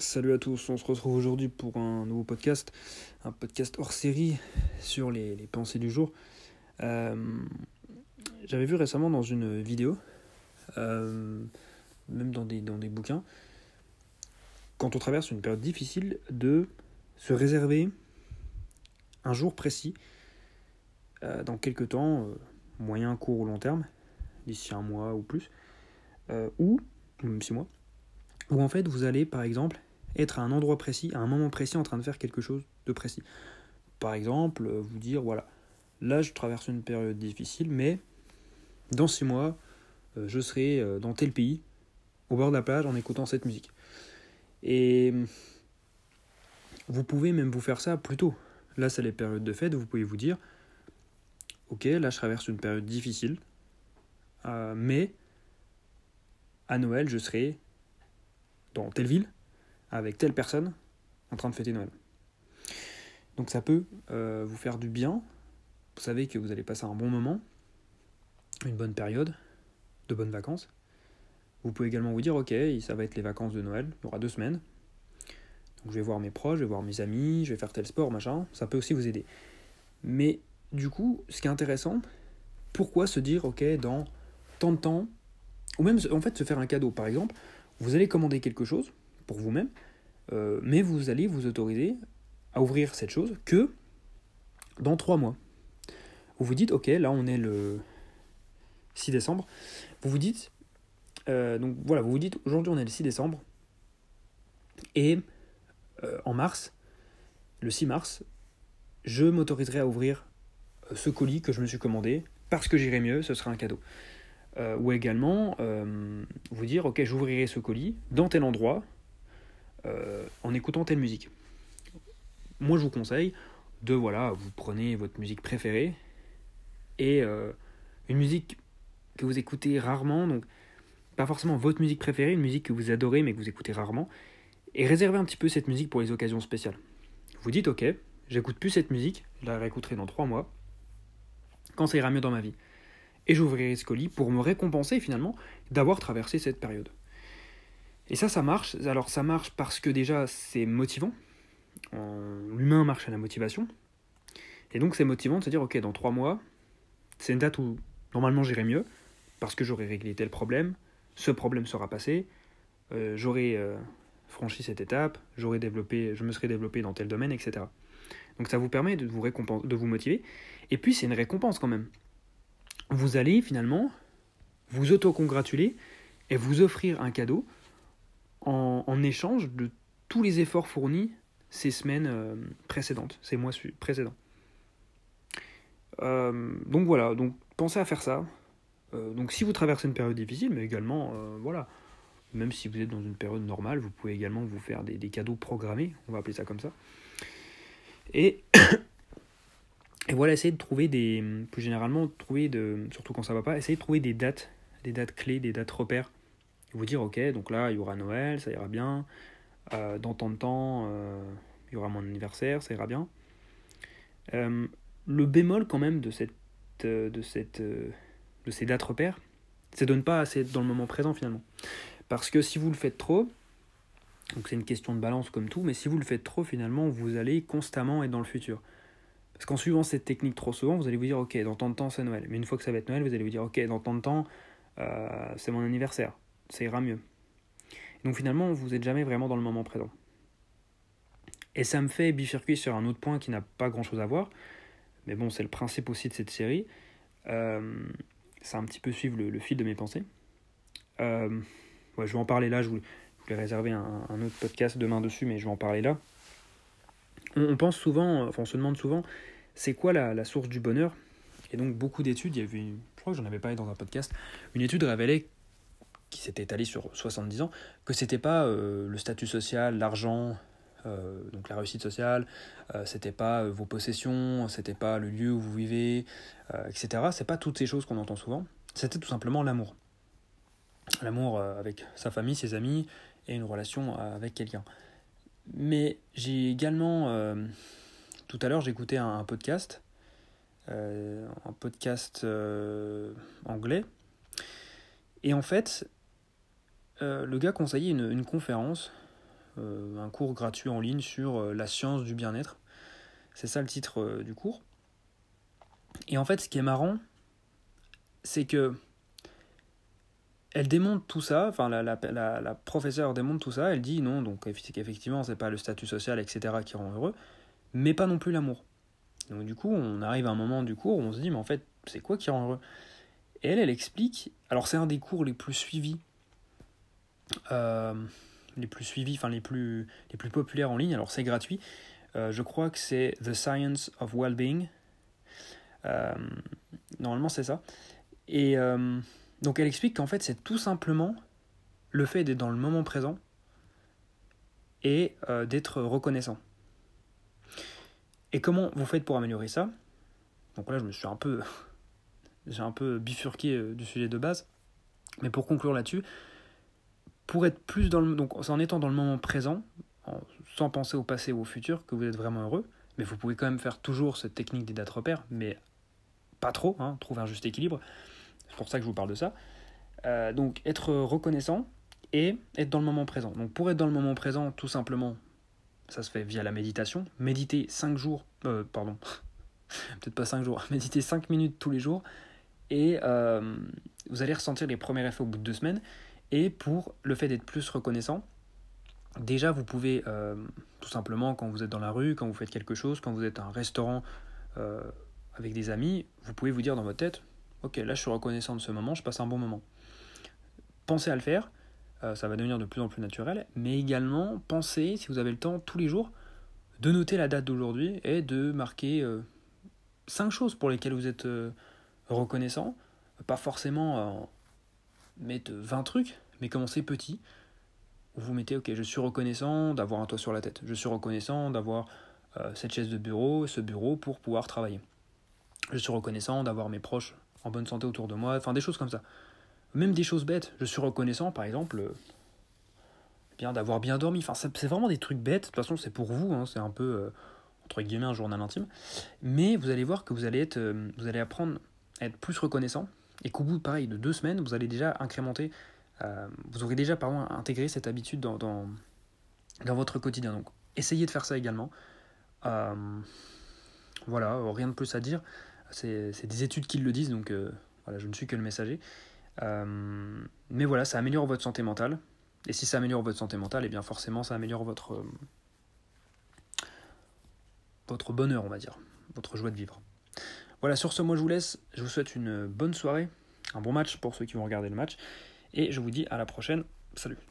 Salut à tous, on se retrouve aujourd'hui pour un nouveau podcast, un podcast hors série sur les, les pensées du jour. Euh, J'avais vu récemment dans une vidéo, euh, même dans des, dans des bouquins, quand on traverse une période difficile, de se réserver un jour précis, euh, dans quelques temps, moyen, court ou long terme, d'ici un mois ou plus, ou même six mois, où en fait vous allez par exemple être à un endroit précis, à un moment précis en train de faire quelque chose de précis. Par exemple, euh, vous dire voilà, là je traverse une période difficile, mais dans six mois, euh, je serai euh, dans tel pays, au bord de la plage, en écoutant cette musique. Et vous pouvez même vous faire ça plus tôt. Là, c'est les périodes de fête, vous pouvez vous dire ok, là je traverse une période difficile, mais à Noël, je serai dans telle ville, avec telle personne, en train de fêter Noël. Donc ça peut euh, vous faire du bien. Vous savez que vous allez passer un bon moment, une bonne période, de bonnes vacances. Vous pouvez également vous dire, ok, ça va être les vacances de Noël, il y aura deux semaines. Donc je vais voir mes proches, je vais voir mes amis, je vais faire tel sport, machin. Ça peut aussi vous aider. Mais du coup, ce qui est intéressant, pourquoi se dire, ok, dans tant de temps, ou même en fait se faire un cadeau. Par exemple, vous allez commander quelque chose pour vous-même, euh, mais vous allez vous autoriser à ouvrir cette chose que dans trois mois. Vous vous dites, ok, là on est le 6 décembre, vous vous dites, euh, donc voilà, vous vous dites, aujourd'hui on est le 6 décembre, et euh, en mars, le 6 mars, je m'autoriserai à ouvrir ce colis que je me suis commandé, parce que j'irai mieux, ce sera un cadeau. Ou également, vous dire, ok, j'ouvrirai ce colis dans tel endroit, euh, en écoutant telle musique. Moi, je vous conseille de, voilà, vous prenez votre musique préférée, et euh, une musique que vous écoutez rarement, donc pas forcément votre musique préférée, une musique que vous adorez mais que vous écoutez rarement, et réservez un petit peu cette musique pour les occasions spéciales. Vous dites, ok, j'écoute plus cette musique, je la réécouterai dans trois mois, quand ça ira mieux dans ma vie. Et j'ouvrirai ce colis pour me récompenser finalement d'avoir traversé cette période. Et ça, ça marche. Alors ça marche parce que déjà c'est motivant. L'humain marche à la motivation. Et donc c'est motivant de se dire, ok, dans trois mois, c'est une date où normalement j'irai mieux, parce que j'aurai réglé tel problème, ce problème sera passé, euh, j'aurai euh, franchi cette étape, j'aurai développé, je me serai développé dans tel domaine, etc. Donc ça vous permet de vous, de vous motiver. Et puis c'est une récompense quand même. Vous allez finalement vous auto-congratuler et vous offrir un cadeau en, échange de tous les efforts fournis ces semaines euh, précédentes, ces mois précédents. Euh, donc voilà, donc pensez à faire ça. Euh, donc si vous traversez une période difficile, mais également, voilà, même si vous êtes dans une période normale, vous pouvez également vous faire des, des cadeaux programmés, on va appeler ça comme ça. Et, et voilà, essayez de trouver des, plus généralement, trouver de, surtout quand ça va pas, essayez de trouver des dates, des dates clés, des dates repères. Vous dire, ok, donc là, il y aura Noël, ça ira bien. Euh, dans tant de temps, euh, il y aura mon anniversaire, ça ira bien. Euh, le bémol quand même de cette, de cette, de ces dates repères, c'est de ne pas assez être dans le moment présent finalement. Parce que si vous le faites trop, donc c'est une question de balance comme tout, mais si vous le faites trop finalement, vous allez constamment être dans le futur. Parce qu'en suivant cette technique trop souvent, vous allez vous dire ok, dans tant de temps c'est Noël. Mais une fois que ça va être Noël, vous allez vous dire ok, dans tant de temps c'est mon anniversaire, ça ira mieux. Donc finalement, vous n'êtes jamais vraiment dans le moment présent. Et ça me fait bifurquer sur un autre point qui n'a pas grand chose à voir, mais bon, c'est le principe aussi de cette série. Euh, c'est un petit peu suivre le, fil de mes pensées. Euh, ouais, je vais en parler là, je voulais, réserver un, autre podcast demain dessus, mais je vais en parler là. On, pense souvent, enfin on se demande souvent, c'est quoi la, la source du bonheur? Et donc beaucoup d'études, il y avait, je crois que j'en avais parlé dans un podcast, une étude révélait qui s'était étalée sur 70 ans, que c'était pas euh, le statut social, l'argent, euh, donc la réussite sociale, euh, c'était pas euh, vos possessions, c'était pas le lieu où vous vivez, etc. C'est pas toutes ces choses qu'on entend souvent. C'était tout simplement l'amour. L'amour avec sa famille, ses amis et une relation avec quelqu'un. Mais j'ai également, tout à l'heure, écouté un, un podcast, un podcast anglais, et en fait, euh, le gars conseillait une, conférence un cours gratuit en ligne sur la science du bien-être. C'est ça le titre du cours. Et en fait, ce qui est marrant, c'est que elle démontre tout ça, enfin la, la, professeure démontre tout ça, elle dit non, donc qu'effectivement c'est pas le statut social, etc. qui rend heureux, mais pas non plus l'amour. Donc du coup, on arrive à un moment du cours où on se dit, mais en fait, c'est quoi qui rend heureux? Et elle, elle explique, alors c'est un des cours les plus suivis, euh, les plus suivis, enfin les plus, les plus populaires en ligne, alors c'est gratuit, euh, je crois que c'est The Science of Wellbeing, euh, normalement c'est ça, et donc elle explique qu'en fait c'est tout simplement le fait d'être dans le moment présent et d'être reconnaissant. Et comment vous faites pour améliorer ça? Donc là, je me suis un peu, j'ai un peu bifurqué euh, du sujet de base. Mais pour conclure là-dessus, pour être plus dans le, donc en étant dans le moment présent, sans penser au passé ou au futur, que vous êtes vraiment heureux. Mais vous pouvez quand même faire toujours cette technique des dates repères, mais pas trop, hein, trouver un juste équilibre. C'est pour ça que je vous parle de ça. Euh, donc être reconnaissant et être dans le moment présent. Donc pour être dans le moment présent, tout simplement, ça se fait via la méditation. Méditer 5 jours, euh, pardon, peut-être pas 5 jours, méditer 5 minutes tous les jours et euh, vous allez ressentir les premiers effets au bout de 2 semaines. Et pour le fait d'être plus reconnaissant, déjà vous pouvez euh, tout simplement quand vous êtes dans la rue, quand vous faites quelque chose, quand vous êtes à un restaurant avec des amis, vous pouvez vous dire dans votre tête, ok là je suis reconnaissant de ce moment, je passe un bon moment. Pensez à le faire euh, ça va devenir de plus en plus naturel, mais également pensez, si vous avez le temps, tous les jours, de noter la date d'aujourd'hui et de marquer euh, cinq choses pour lesquelles vous êtes euh, reconnaissant. Pas forcément mettre 20 trucs, mais commencez petit. vous mettez, ok, je suis reconnaissant d'avoir un toit sur la tête. Je suis reconnaissant d'avoir cette chaise de bureau, ce bureau pour pouvoir travailler. Je suis reconnaissant d'avoir mes proches en bonne santé autour de moi, enfin des choses comme ça. Même des choses bêtes. Je suis reconnaissant, par exemple, euh, bien d'avoir bien dormi. Enfin, c'est vraiment des trucs bêtes. De toute façon, c'est pour vous. Hein. c'est un peu, euh, entre guillemets, un journal intime. Mais vous allez voir que vous allez, être, euh, vous allez apprendre à être plus reconnaissant. Et qu'au bout, pareil, de deux semaines, vous allez déjà incrémenter, vous aurez déjà, intégré cette habitude dans, dans, votre quotidien. Donc, essayez de faire ça également. voilà, rien de plus à dire. C'est des études qui le disent, donc voilà, je ne suis que le messager. Euh, mais voilà, ça améliore votre santé mentale. Et si ça améliore votre santé mentale, eh bien forcément ça améliore votre, euh, votre bonheur, on va dire, votre joie de vivre. Voilà, sur ce, moi je vous laisse. Je vous souhaite une bonne soirée, un bon match pour ceux qui vont regarder le match. Et je vous dis à la prochaine. Salut